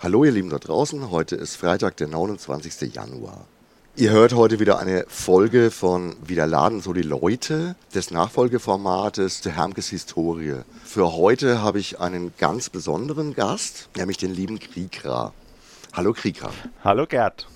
Hallo ihr Lieben da draußen, heute ist Freitag, der 29. Januar. Ihr hört heute wieder eine Folge von Wieder laden so die Leute des Nachfolgeformates der Hermkes Historie. Für heute habe ich einen ganz besonderen Gast, nämlich den lieben Kriegra. Hallo Kriegra. Hallo Gerd.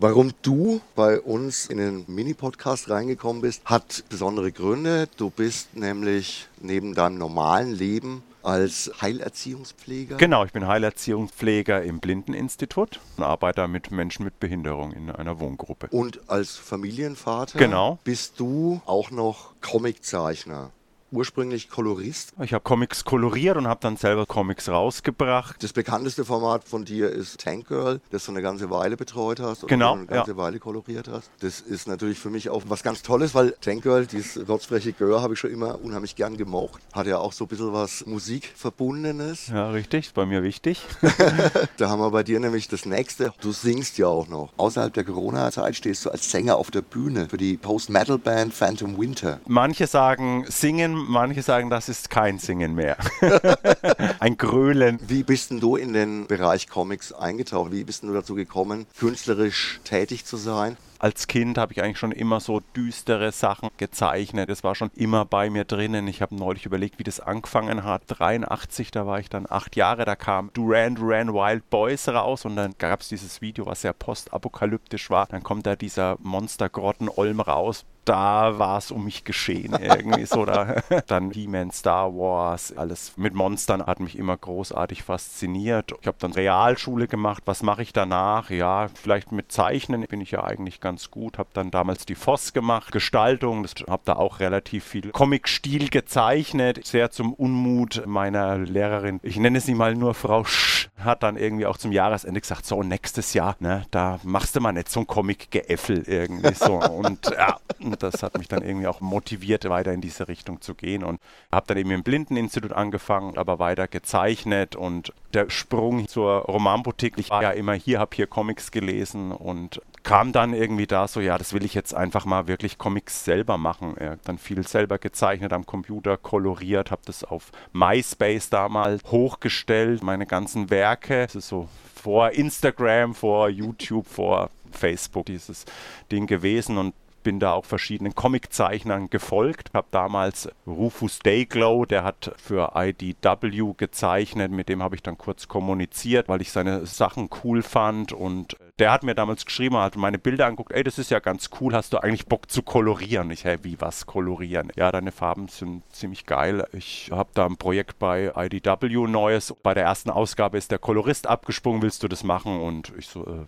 Warum du bei uns in den Mini-Podcast reingekommen bist, hat besondere Gründe. Du bist nämlich neben deinem normalen Leben als Heilerziehungspfleger? Genau, ich bin Heilerziehungspfleger im Blindeninstitut und arbeite mit Menschen mit Behinderung in einer Wohngruppe. Und als Familienvater genau. bist du auch noch Comiczeichner ursprünglich Kolorist. Ich habe Comics koloriert und habe dann selber Comics rausgebracht. Das bekannteste Format von dir ist Tank Girl, das du eine ganze Weile betreut hast und genau, eine ganze ja. Weile koloriert hast. Das ist natürlich für mich auch was ganz Tolles, weil Tank Girl, dieses rotzfreche Girl, habe ich schon immer unheimlich gern gemocht. Hat ja auch so ein bisschen was Musikverbundenes. Ja, richtig, ist bei mir wichtig. da haben wir bei dir nämlich das nächste. Du singst ja auch noch. Außerhalb der Corona-Zeit stehst du als Sänger auf der Bühne für die Post-Metal-Band Phantom Winter. Manche sagen singen, manche sagen, das ist kein Singen mehr. Ein Grölen. Wie bist denn du in den Bereich Comics eingetaucht? Wie bist du dazu gekommen, künstlerisch tätig zu sein? Als Kind habe ich eigentlich schon immer so düstere Sachen gezeichnet. Das war schon immer bei mir drinnen. Ich habe neulich überlegt, wie das angefangen hat. 83, da war ich dann acht Jahre. Da kam Duran Duran Wild Boys raus und dann gab es dieses Video, was sehr postapokalyptisch war. Dann kommt da dieser Monstergrotten-Olm raus da war es um mich geschehen irgendwie so. Da. Dann He-Man, Star Wars, alles mit Monstern hat mich immer großartig fasziniert. Ich habe dann Realschule gemacht. Was mache ich danach? Ja, vielleicht mit Zeichnen bin ich ja eigentlich ganz gut. Habe dann damals die Voss gemacht, Gestaltung. Habe da auch relativ viel Comic-Stil gezeichnet. Sehr zum Unmut meiner Lehrerin. Ich nenne sie mal nur Frau Sch. Hat dann irgendwie auch zum Jahresende gesagt, so nächstes Jahr, ne, da machst du mal nicht so ein Comic-Geäffel irgendwie so. Und ja, das hat mich dann irgendwie auch motiviert, weiter in diese Richtung zu gehen. Und habe dann eben im Blindeninstitut angefangen, aber weiter gezeichnet. Und der Sprung zur Romanboutique, ich war ja immer hier, habe hier Comics gelesen und kam dann irgendwie da so, ja, das will ich jetzt einfach mal wirklich Comics selber machen. Hat dann viel selber gezeichnet am Computer, koloriert, habe das auf MySpace damals hochgestellt, meine ganzen Werke. Das ist so vor Instagram, vor YouTube, vor Facebook dieses Ding gewesen und bin da auch verschiedenen Comiczeichnern gefolgt. Habe damals Rufus Dayglow, der hat für IDW gezeichnet, mit dem habe ich dann kurz kommuniziert, weil ich seine Sachen cool fand und der hat mir damals geschrieben, hat meine Bilder anguckt, ey, das ist ja ganz cool, hast du eigentlich Bock zu kolorieren? Ich, hey, wie was kolorieren? Ja, deine Farben sind ziemlich geil. Ich habe da ein Projekt bei IDW Neues. Bei der ersten Ausgabe ist der Kolorist abgesprungen, willst du das machen? Und ich so, äh,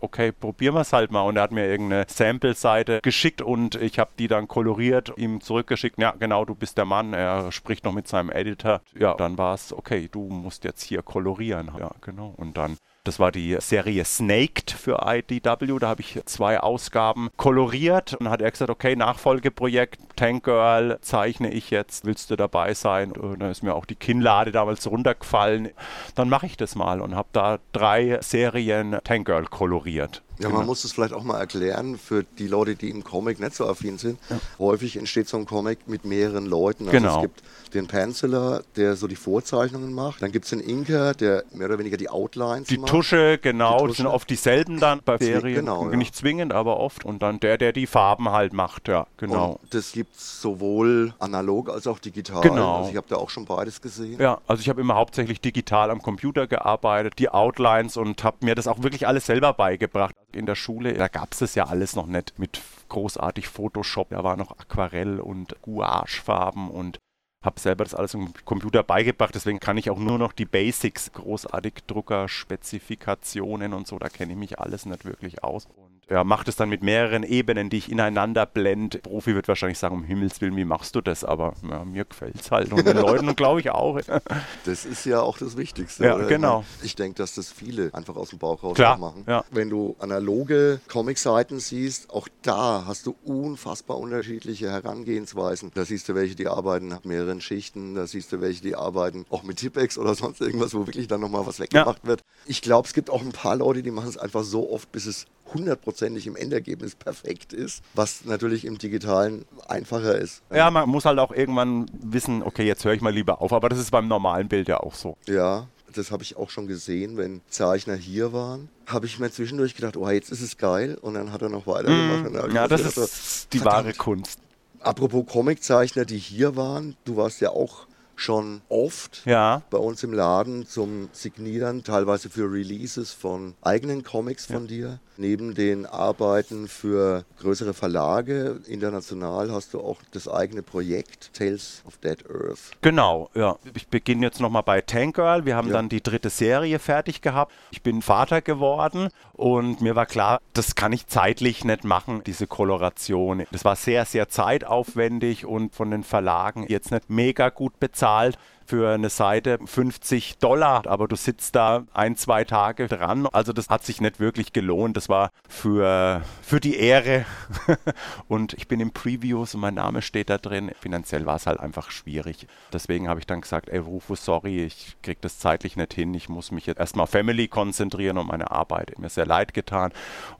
okay, probieren wir es halt mal. Und er hat mir irgendeine Sample-Seite geschickt und ich habe die dann koloriert, ihm zurückgeschickt. Ja, genau, du bist der Mann. Er spricht noch mit seinem Editor. Ja, dann war es, okay, du musst jetzt hier kolorieren. Ja, genau. Und dann das war die Serie Snaked für IDW. Da habe ich zwei Ausgaben koloriert und hat er gesagt, okay, Nachfolgeprojekt Tank Girl zeichne ich jetzt. Willst du dabei sein? Und dann ist mir auch die Kinnlade damals runtergefallen. Dann mache ich das mal und habe da drei Serien Tank Girl koloriert. Ja, man muss es vielleicht auch mal erklären für die Leute, die im Comic nicht so affin sind. Ja. Häufig entsteht so ein Comic mit mehreren Leuten. Also genau. es gibt den Penciler, der so die Vorzeichnungen macht. Dann gibt es den Inker, der mehr oder weniger die Outlines die macht. Tusche, genau. Die Tusche. sind oft dieselben dann bei Serien. Genau, ja. Nicht zwingend, aber oft. Und dann der, der die Farben halt macht, ja, genau. Und das gibt es sowohl analog als auch digital. Genau. Also ich habe da auch schon beides gesehen. Ja, also ich habe immer hauptsächlich digital am Computer gearbeitet, die Outlines und habe mir das auch wirklich alles selber beigebracht in der Schule, da gab es das ja alles noch nicht mit großartig Photoshop. Da war noch Aquarell und Gouachefarben und habe selber das alles im Computer beigebracht, deswegen kann ich auch nur noch die Basics, großartig Drucker, Spezifikationen und so, da kenne ich mich alles nicht wirklich aus. Und ja, macht es dann mit mehreren Ebenen, die ich ineinander blende. Profi wird wahrscheinlich sagen, um Himmels Willen, wie machst du das? Aber ja, mir gefällt es halt und den Leuten glaube ich auch. das ist ja auch das Wichtigste. Ja, oder? genau. Ich denke, dass das viele einfach aus dem Bauch raus Klar, machen. Ja. Wenn du analoge Comicseiten siehst, auch da hast du unfassbar unterschiedliche Herangehensweisen. Da siehst du welche, die arbeiten nach mehreren Schichten, da siehst du welche, die arbeiten auch mit Tippex oder sonst irgendwas, wo wirklich dann nochmal was weggemacht ja. wird. Ich glaube, es gibt auch ein paar Leute, die machen es einfach so oft, bis es hundertprozentig im Endergebnis perfekt ist, was natürlich im digitalen einfacher ist. Ja, man muss halt auch irgendwann wissen, okay, jetzt höre ich mal lieber auf, aber das ist beim normalen Bild ja auch so. Ja, das habe ich auch schon gesehen, wenn Zeichner hier waren, habe ich mir zwischendurch gedacht, oh, jetzt ist es geil. Und dann hat er noch weitergemacht. Mm, ja, das ist so, die wahre Kunst. Apropos Comiczeichner, die hier waren, du warst ja auch schon oft ja. bei uns im Laden zum Signieren, teilweise für Releases von eigenen Comics von ja. dir. Neben den Arbeiten für größere Verlage international hast du auch das eigene Projekt Tales of Dead Earth. Genau, ja. Ich beginne jetzt nochmal bei Tank Girl. Wir haben ja. dann die dritte Serie fertig gehabt. Ich bin Vater geworden und mir war klar, das kann ich zeitlich nicht machen, diese Koloration. Das war sehr, sehr zeitaufwendig und von den Verlagen jetzt nicht mega gut bezahlt zahlt. Für eine Seite 50 Dollar, aber du sitzt da ein, zwei Tage dran. Also das hat sich nicht wirklich gelohnt. Das war für, für die Ehre. und ich bin im Previews und mein Name steht da drin. Finanziell war es halt einfach schwierig. Deswegen habe ich dann gesagt, ey Rufus, sorry, ich kriege das zeitlich nicht hin. Ich muss mich jetzt erstmal auf Family konzentrieren und meine Arbeit. Mir sehr leid getan.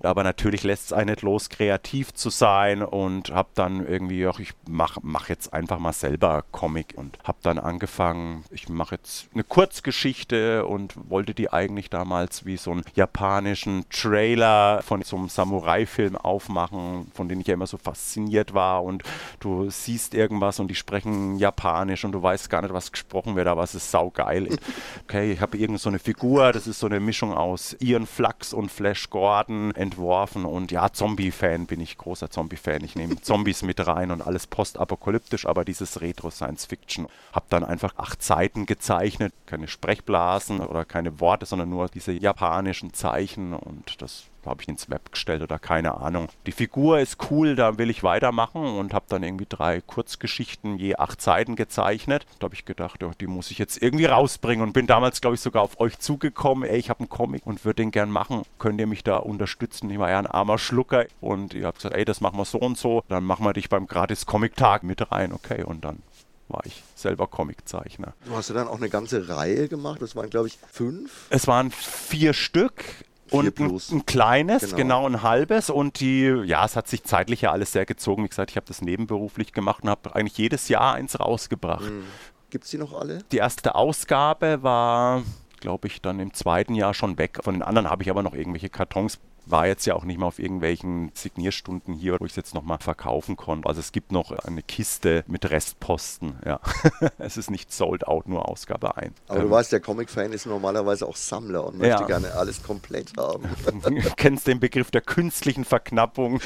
Aber natürlich lässt es einen nicht los, kreativ zu sein und habe dann irgendwie auch, ich mache mach jetzt einfach mal selber Comic und habe dann angefangen, sagen, ich mache jetzt eine Kurzgeschichte und wollte die eigentlich damals wie so einen japanischen Trailer von so einem Samurai-Film aufmachen, von dem ich ja immer so fasziniert war und du siehst irgendwas und die sprechen Japanisch und du weißt gar nicht, was gesprochen wird, aber es ist saugeil. Okay, ich habe irgend so eine Figur, das ist so eine Mischung aus Ian Flux und Flash Gordon entworfen und ja, Zombie-Fan bin ich, großer Zombie-Fan. Ich nehme Zombies mit rein und alles postapokalyptisch, aber dieses Retro-Science-Fiction. Habe dann einfach acht Seiten gezeichnet, keine Sprechblasen oder keine Worte, sondern nur diese japanischen Zeichen und das habe ich ins Web gestellt oder keine Ahnung. Die Figur ist cool, da will ich weitermachen und habe dann irgendwie drei Kurzgeschichten je acht Seiten gezeichnet. Da habe ich gedacht, ja, die muss ich jetzt irgendwie rausbringen und bin damals, glaube ich, sogar auf euch zugekommen. Ey, ich habe einen Comic und würde den gern machen. Könnt ihr mich da unterstützen? Ich war ja ein armer Schlucker und ihr habt gesagt, ey, das machen wir so und so. Dann machen wir dich beim Gratis-Comic-Tag mit rein. Okay, und dann war ich selber Comiczeichner. Du hast ja dann auch eine ganze Reihe gemacht. Das waren, glaube ich, fünf. Es waren vier Stück. Vier und ein, ein, kleines, genau. genau. ein halbes. Und die, ja, es hat sich zeitlich ja alles sehr gezogen. Wie gesagt, ich habe das nebenberuflich gemacht und habe eigentlich jedes Jahr eins rausgebracht. Mhm. Gibt es die noch alle? Die erste Ausgabe war, glaube ich, dann im zweiten Jahr schon weg. Von den anderen habe ich aber noch irgendwelche Kartons war jetzt ja auch nicht mal auf irgendwelchen Signierstunden hier, wo ich es jetzt nochmal verkaufen konnte. Also es gibt noch eine Kiste mit Restposten. Ja. es ist nicht sold out, nur Ausgabe 1. Aber ähm, du weißt, der Comic-Fan ist normalerweise auch Sammler und möchte ja. gerne alles komplett haben. du kennst den Begriff der künstlichen Verknappung.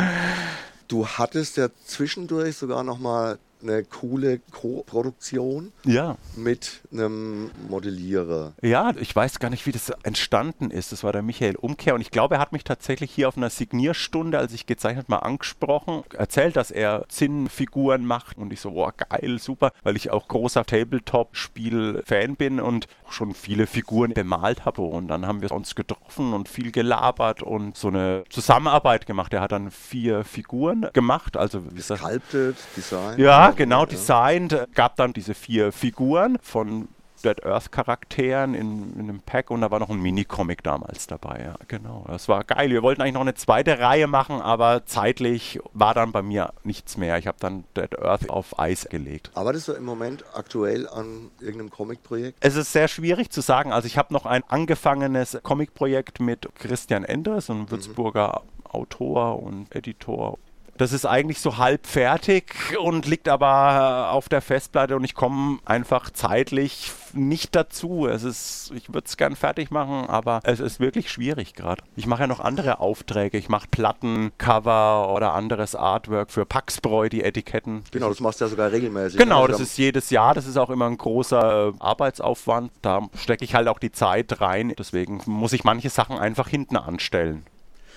du hattest ja zwischendurch sogar nochmal eine coole Co-Produktion ja. mit einem Modellierer. Ja, ich weiß gar nicht, wie das entstanden ist. Das war der Michael Umkehr und ich glaube, er hat mich tatsächlich hier auf einer Signierstunde, als ich gezeichnet mal angesprochen, erzählt, dass er Zinnfiguren macht und ich so, boah, geil, super, weil ich auch großer Tabletop-Spiel-Fan bin und schon viele Figuren bemalt habe und dann haben wir uns getroffen und viel gelabert und so eine Zusammenarbeit gemacht. Er hat dann vier Figuren gemacht, also wie Gesculptet, Design. Ja, genau, designt. Gab dann diese vier Figuren von Dead Earth Charakteren in, in, einem Pack und da war noch ein Mini-Comic damals dabei. Ja, genau. Das war geil. Wir wollten eigentlich noch eine zweite Reihe machen, aber zeitlich war dann bei mir nichts mehr. Ich habe dann Dead Earth auf Eis gelegt. Arbeitest du im Moment aktuell an irgendeinem Comic-Projekt? Es ist sehr schwierig zu sagen. Also ich habe noch ein angefangenes Comic-Projekt mit Christian Enders, ein mhm. Würzburger mhm. Autor und Editor das ist eigentlich so halb fertig und liegt aber auf der Festplatte und ich komme einfach zeitlich nicht dazu. Es ist, ich würde es gern fertig machen, aber es ist wirklich schwierig gerade. Ich mache ja noch andere Aufträge. Ich mache Platten, Cover oder anderes Artwork für Paxbräu, die Etiketten. Genau, das machst du ja sogar regelmäßig. Genau, ne? das ist jedes Jahr. Das ist auch immer ein großer äh, Arbeitsaufwand. Da stecke ich halt auch die Zeit rein. Deswegen muss ich manche Sachen einfach hinten anstellen.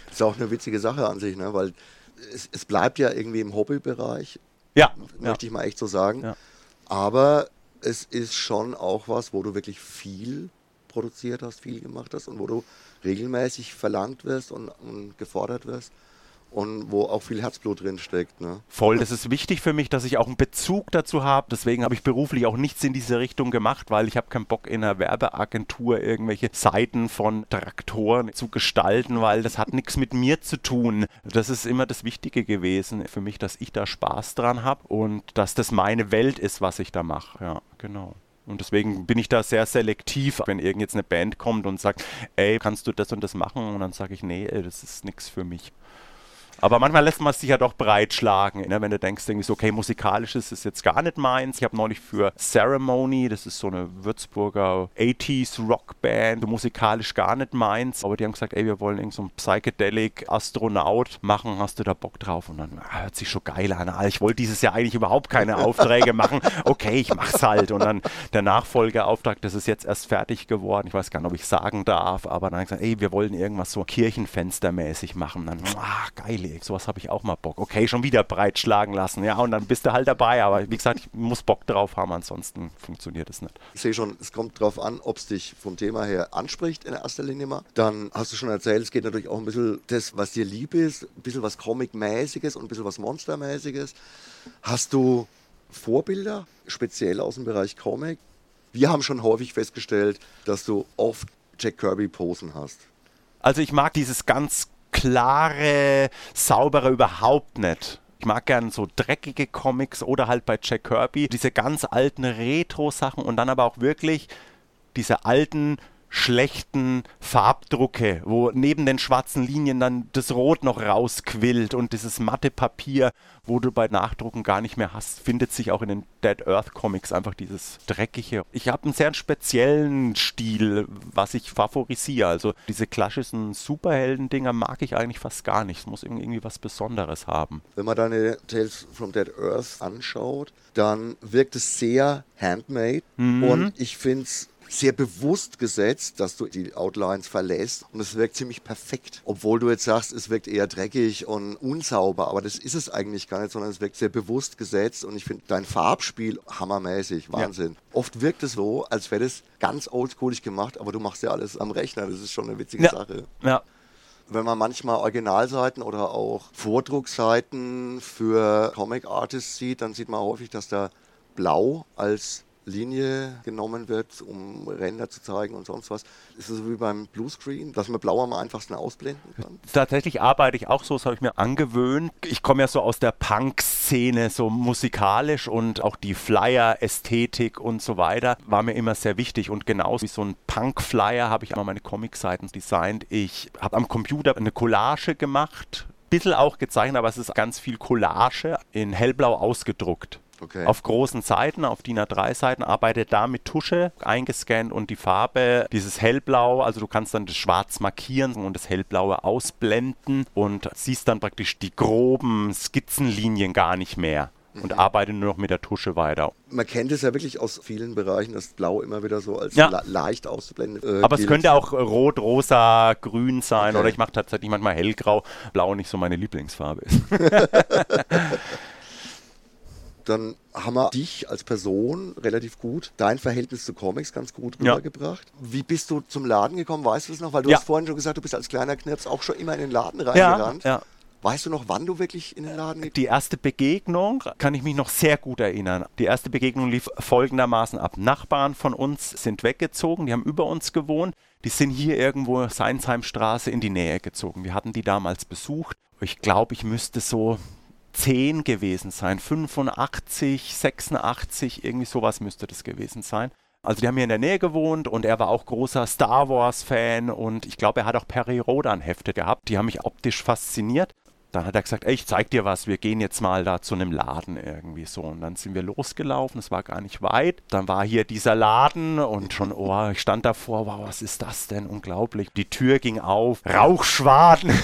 Das ist auch eine witzige Sache an sich, ne? weil es, es bleibt ja irgendwie im Hobbybereich. Ja. Möchte ja. ich mal echt so sagen. Ja. Aber es ist schon auch was, wo du wirklich viel produziert hast, viel gemacht hast und wo du regelmäßig verlangt wirst und, und gefordert wirst und wo auch viel Herzblut drin steckt. Ne? Voll, das ist wichtig für mich, dass ich auch einen Bezug dazu habe. Deswegen habe ich beruflich auch nichts in diese Richtung gemacht, weil ich habe keinen Bock in einer Werbeagentur irgendwelche Seiten von Traktoren zu gestalten, weil das hat nichts mit mir zu tun. Das ist immer das Wichtige gewesen für mich, dass ich da Spaß dran habe und dass das meine Welt ist, was ich da mache. Ja, genau. Und deswegen bin ich da sehr selektiv, wenn irgend jetzt eine Band kommt und sagt, ey, kannst du das und das machen? Und dann sage ich, nee, das ist nichts für mich. Aber manchmal lässt man sich ja doch breitschlagen, ne? wenn du denkst, irgendwie so, okay, musikalisch ist es jetzt gar nicht meins. Ich habe neulich für Ceremony, das ist so eine Würzburger 80s Rockband, musikalisch gar nicht meins. Aber die haben gesagt, ey, wir wollen irgend so Psychedelic Astronaut machen, hast du da Bock drauf? Und dann ah, hört sich schon geil an. Ah, ich wollte dieses Jahr eigentlich überhaupt keine Aufträge machen. Okay, ich mach's halt. Und dann der Nachfolgeauftrag, das ist jetzt erst fertig geworden. Ich weiß gar nicht, ob ich sagen darf, aber dann habe ich gesagt, ey, wir wollen irgendwas so Kirchenfenstermäßig machen. Und dann, ah, geil, Weg. Sowas habe ich auch mal Bock. Okay, schon wieder breitschlagen lassen. Ja, und dann bist du halt dabei. Aber wie gesagt, ich muss Bock drauf haben, ansonsten funktioniert es nicht. Ich sehe schon, es kommt drauf an, ob es dich vom Thema her anspricht in erster Linie mal. Dann hast du schon erzählt, es geht natürlich auch ein bisschen das, was dir lieb ist, ein bisschen was Comic-mäßiges und ein bisschen was Monster-mäßiges. Hast du Vorbilder, speziell aus dem Bereich Comic? Wir haben schon häufig festgestellt, dass du oft Jack Kirby Posen hast. Also ich mag dieses ganz klare, saubere überhaupt nicht. Ich mag gern so dreckige Comics oder halt bei Jack Kirby diese ganz alten Retro-Sachen und dann aber auch wirklich diese alten schlechten Farbdrucke, wo neben den schwarzen Linien dann das Rot noch rausquillt und dieses matte Papier, wo du bei Nachdrucken gar nicht mehr hast, findet sich auch in den Dead Earth Comics einfach dieses dreckige. Ich habe einen sehr speziellen Stil, was ich favorisiere. Also diese klassischen Superhelden-Dinger mag ich eigentlich fast gar nicht. Es muss irgendwie was Besonderes haben. Wenn man deine Tales from Dead Earth anschaut, dann wirkt es sehr handmade mhm. und ich finde es sehr bewusst gesetzt, dass du die Outlines verlässt und es wirkt ziemlich perfekt. Obwohl du jetzt sagst, es wirkt eher dreckig und unsauber, aber das ist es eigentlich gar nicht, sondern es wirkt sehr bewusst gesetzt und ich finde dein Farbspiel hammermäßig, Wahnsinn. Ja. Oft wirkt es so, als wäre das ganz oldschoolig gemacht, aber du machst ja alles am Rechner, das ist schon eine witzige ja. Sache. Ja. Wenn man manchmal Originalseiten oder auch Vordruckseiten für Comic Artists sieht, dann sieht man häufig, dass da Blau als Linie genommen wird, um Ränder zu zeigen und sonst was. Ist es so wie beim Bluescreen, dass man blau am einfachsten ausblenden kann? Tatsächlich arbeite ich auch so, das habe ich mir angewöhnt. Ich komme ja so aus der Punk-Szene, so musikalisch und auch die Flyer-Ästhetik und so weiter war mir immer sehr wichtig. Und genauso wie so ein Punk-Flyer habe ich immer meine Comic-Seiten designt. Ich habe am Computer eine Collage gemacht, bisschen auch gezeichnet, aber es ist ganz viel Collage in hellblau ausgedruckt. Okay. Auf großen Seiten, auf DIN A3-Seiten, arbeitet da mit Tusche eingescannt und die Farbe, dieses Hellblau, also du kannst dann das Schwarz markieren und das Hellblaue ausblenden und siehst dann praktisch die groben Skizzenlinien gar nicht mehr und mhm. arbeite nur noch mit der Tusche weiter. Man kennt es ja wirklich aus vielen Bereichen, dass Blau immer wieder so als ja. leicht auszublenden. Äh, Aber es könnte auch rot, rosa, grün sein okay. oder ich mache tatsächlich manchmal hellgrau. Blau nicht so meine Lieblingsfarbe ist. dann haben wir dich als Person relativ gut, dein Verhältnis zu Comics ganz gut rübergebracht. Ja. Wie bist du zum Laden gekommen? Weißt du es noch? Weil du ja. hast vorhin schon gesagt, du bist als kleiner Knirps auch schon immer in den Laden reingerannt. Ja, ja. Weißt du noch, wann du wirklich in den Laden gegangen Die erste Begegnung kann ich mich noch sehr gut erinnern. Die erste Begegnung lief folgendermaßen ab. Nachbarn von uns sind weggezogen, die haben über uns gewohnt. Die sind hier irgendwo Seinsheimstraße in die Nähe gezogen. Wir hatten die damals besucht. Ich glaube, ich müsste so 10 gewesen sein, 85, 86, irgendwie sowas müsste das gewesen sein. Also die haben hier in der Nähe gewohnt und er war auch großer Star Wars-Fan und ich glaube, er hat auch Perry Rodan-Hefte gehabt. Die haben mich optisch fasziniert. Dann hat er gesagt, ey, ich zeig dir was, wir gehen jetzt mal da zu einem Laden irgendwie so. Und dann sind wir losgelaufen, es war gar nicht weit. Dann war hier dieser Laden und schon, oh, ich stand davor, wow, was ist das denn? Unglaublich. Die Tür ging auf, Rauchschwaden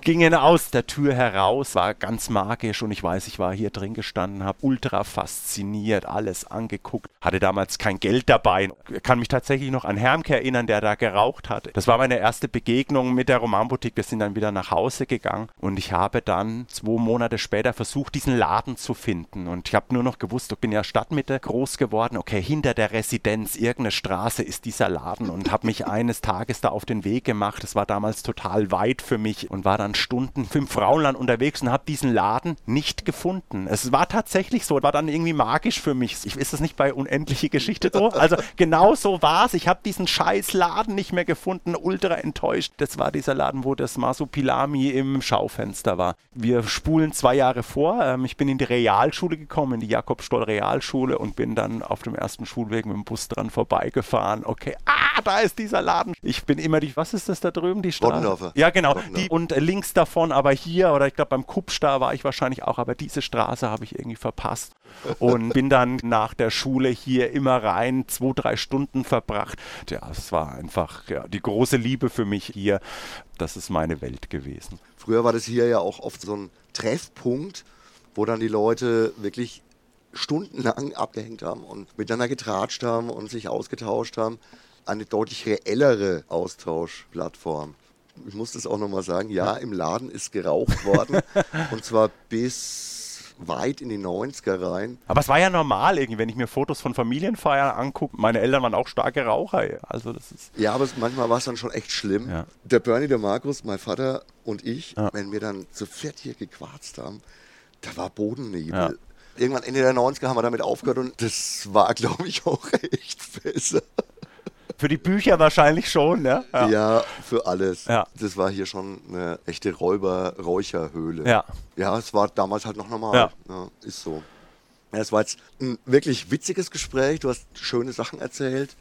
gingen aus der Tür heraus, war ganz magisch und ich weiß, ich war hier drin gestanden, habe ultra fasziniert, alles angeguckt, hatte damals kein Geld dabei. Kann mich tatsächlich noch an Hermke erinnern, der da geraucht hat. Das war meine erste Begegnung mit der Romanboutique. Wir sind dann wieder nach Hause gegangen und ich habe dann zwei Monate später versucht, diesen Laden zu finden und ich habe nur noch gewusst, ich bin ja Stadtmitte groß geworden, okay, hinter der Residenz, irgendeine Straße ist dieser Laden und habe mich eines Tages da auf den Weg gemacht. Es war damals total weit für mich und war dann Stunden im Frauenland unterwegs und habe diesen Laden nicht gefunden. Es war tatsächlich so, war dann irgendwie magisch für mich. Ich, ist das nicht bei Unendliche Geschichte so? Also genau so war es. Ich habe diesen scheiß Laden nicht mehr gefunden, ultra enttäuscht. Das war dieser Laden, wo das Masupilami im Schaufenster war. Wir spulen zwei Jahre vor. Ähm, ich bin in die Realschule gekommen, in die Jakob Stoll Realschule und bin dann auf dem ersten Schulweg mit dem Bus dran vorbeigefahren. Okay, ah, da ist dieser Laden. Ich bin immer die, was ist das da drüben, die Straße? Ja, genau. Bottendorf. Die, und links davon, aber hier, oder ich glaube beim Kupstar war ich wahrscheinlich auch, aber diese Straße habe ich irgendwie verpasst. Und bin dann nach der Schule hier immer rein, zwei, drei Stunden verbracht. Ja, es war einfach ja, die große Liebe für mich hier. Das ist meine Welt gewesen. Früher war das hier ja auch oft so ein Treffpunkt, wo dann die Leute wirklich stundenlang abgehängt haben und miteinander getratscht haben und sich ausgetauscht haben. Eine deutlich reellere Austauschplattform. Ich muss das auch nochmal sagen, ja, im Laden ist geraucht worden und zwar bis weit in die 90er rein. Aber es war ja normal irgendwie, wenn ich mir Fotos von Familienfeiern angucke. Meine Eltern waren auch starke Raucher. Also das ist Ja, aber es, manchmal war es dann schon echt schlimm. Ja. Der Bernie, der Markus, mein Vater und ich, Ja. wenn wir dann zu viert hier gequarzt haben, da war Bodennebel. Ja. Irgendwann Ende der 90er haben wir damit aufgehört und das war, glaube ich, auch echt besser. Für die Bücher wahrscheinlich schon, ne? Ja, für alles. Ja. Das war hier schon eine echte Räuber-Räucherhöhle. Ja. Ja, es war damals halt noch normal. Ja. Ja, ist so. Ja, es war jetzt ein wirklich witziges Gespräch. Du hast schöne Sachen erzählt.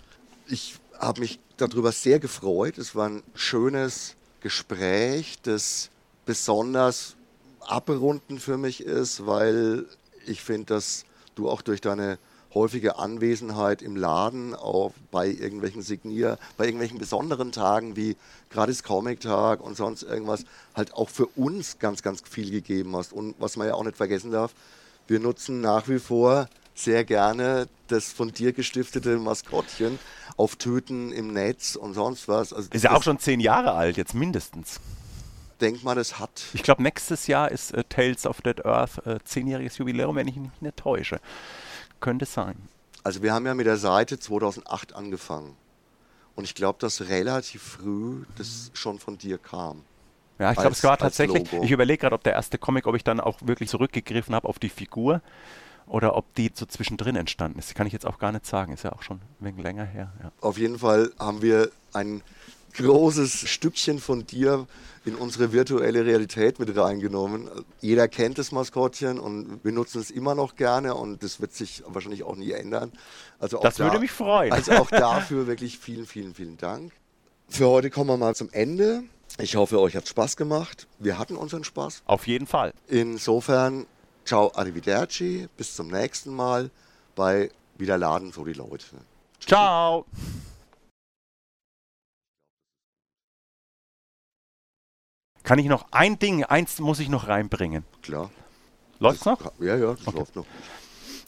Ich habe mich darüber sehr gefreut. Es war ein schönes Gespräch, das besonders abrunden für mich ist, weil ich finde, dass du auch durch deine häufige Anwesenheit im Laden, auch bei irgendwelchen Signier, bei irgendwelchen besonderen Tagen wie gratis Comic-Tag und sonst irgendwas, halt auch für uns ganz, ganz viel gegeben hast. Und was man ja auch nicht vergessen darf, wir nutzen nach wie vor sehr gerne das von dir gestiftete Maskottchen auf Töten im Netz und sonst was. Also Ist ja auch schon zehn Jahre alt, jetzt mindestens. Denk mal, das hat Ich glaube, nächstes Jahr ist äh, Tales of Dead Earth äh, zehnjähriges Jubiläum, wenn ich mich nicht täusche. Könnte sein. Also wir haben ja mit der Seite 2008 angefangen. Und ich glaube, dass relativ früh das schon von dir kam. Ja, ich glaube, es war tatsächlich. Ich überlege gerade, ob der erste Comic, ob ich dann auch wirklich zurückgegriffen habe auf die Figur oder ob die so zwischendrin entstanden ist. Kann ich jetzt auch gar nicht sagen. Ist ja auch schon ein wenig länger her. Ja. Auf jeden Fall haben wir ein großes Stückchen von dir in unsere virtuelle Realität mit reingenommen. Jeder kennt das Maskottchen und wir nutzen es immer noch gerne und das wird sich wahrscheinlich auch nie ändern. Also auch Das da, würde mich freuen. Also auch dafür wirklich vielen, vielen, vielen Dank. Für heute kommen wir mal zum Ende. Ich hoffe, euch hat Spaß gemacht. Wir hatten unseren Spaß. Auf jeden Fall. Insofern, ciao, arrivederci, bis zum nächsten Mal bei Wieder Laden so die Leute. Ciao. Kann ich noch ein Ding, eins muss ich noch reinbringen. Klar. Läuft's noch? Ja, ja, das läuft noch.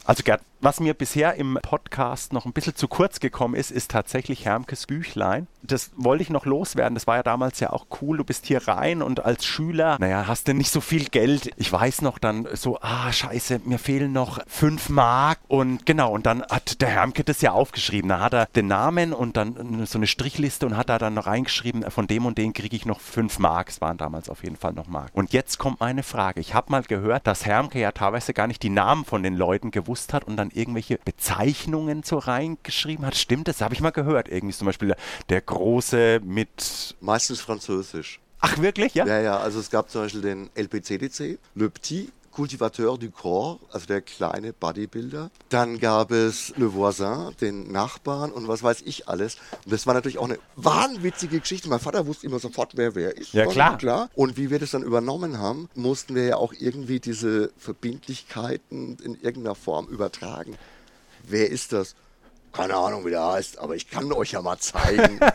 Also Gerd, was mir bisher im Podcast noch ein bisschen zu kurz gekommen ist, ist tatsächlich Hermkes Büchlein. Das wollte ich noch loswerden. Das war ja damals ja auch cool. Du bist hier rein und als Schüler, naja, hast du nicht so viel Geld. Ich weiß noch dann so, ah, scheiße, mir fehlen noch fünf Mark. Und genau, und dann hat der Hermke das ja aufgeschrieben. Da hat er den Namen und dann so eine Strichliste und hat da dann noch reingeschrieben, von dem und dem kriege ich noch fünf Mark. Es waren damals auf jeden Fall noch Mark. Und jetzt kommt meine Frage. Ich habe mal gehört, dass Hermke ja teilweise gar nicht die Namen von den Leuten gewusst hat und dann irgendwelche Bezeichnungen so reingeschrieben hat. Stimmt das? Habe ich mal gehört. Irgendwie zum Beispiel der, der Große mit. Meistens Französisch. Ach, wirklich? Ja? Ja, ja, also es gab zum Beispiel den LPCDC, Le Petit Cultivateur du Corps, also der kleine Bodybuilder. Dann gab es Le Voisin, den Nachbarn und was weiß ich alles. Und das war natürlich auch eine wahnwitzige Geschichte. Mein Vater wusste immer sofort, wer wer ist. Ja, klar. klar. Und wie wir das dann übernommen haben, mussten wir ja auch irgendwie diese Verbindlichkeiten in irgendeiner Form übertragen. Wer ist das? Keine Ahnung, wie der heißt, aber ich kann euch ja mal zeigen.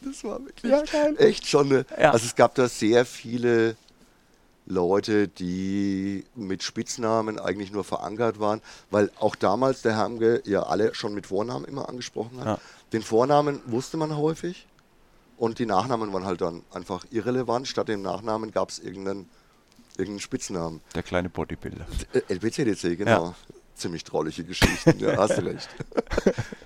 das war wirklich Ja, echt schon eine. Ja. Also es gab da sehr viele Leute, die mit Spitznamen eigentlich nur verankert waren, weil auch damals der Hermge ja alle schon mit Vornamen immer angesprochen hat. Ja. Den Vornamen wusste man häufig und die Nachnamen waren halt dann einfach irrelevant. Statt dem Nachnamen gab es irgendeinen, irgendeinen Spitznamen. Der kleine Bodybuilder. Äh, LBCDC, genau. Ziemlich trauliche Geschichten, ja, hast du recht.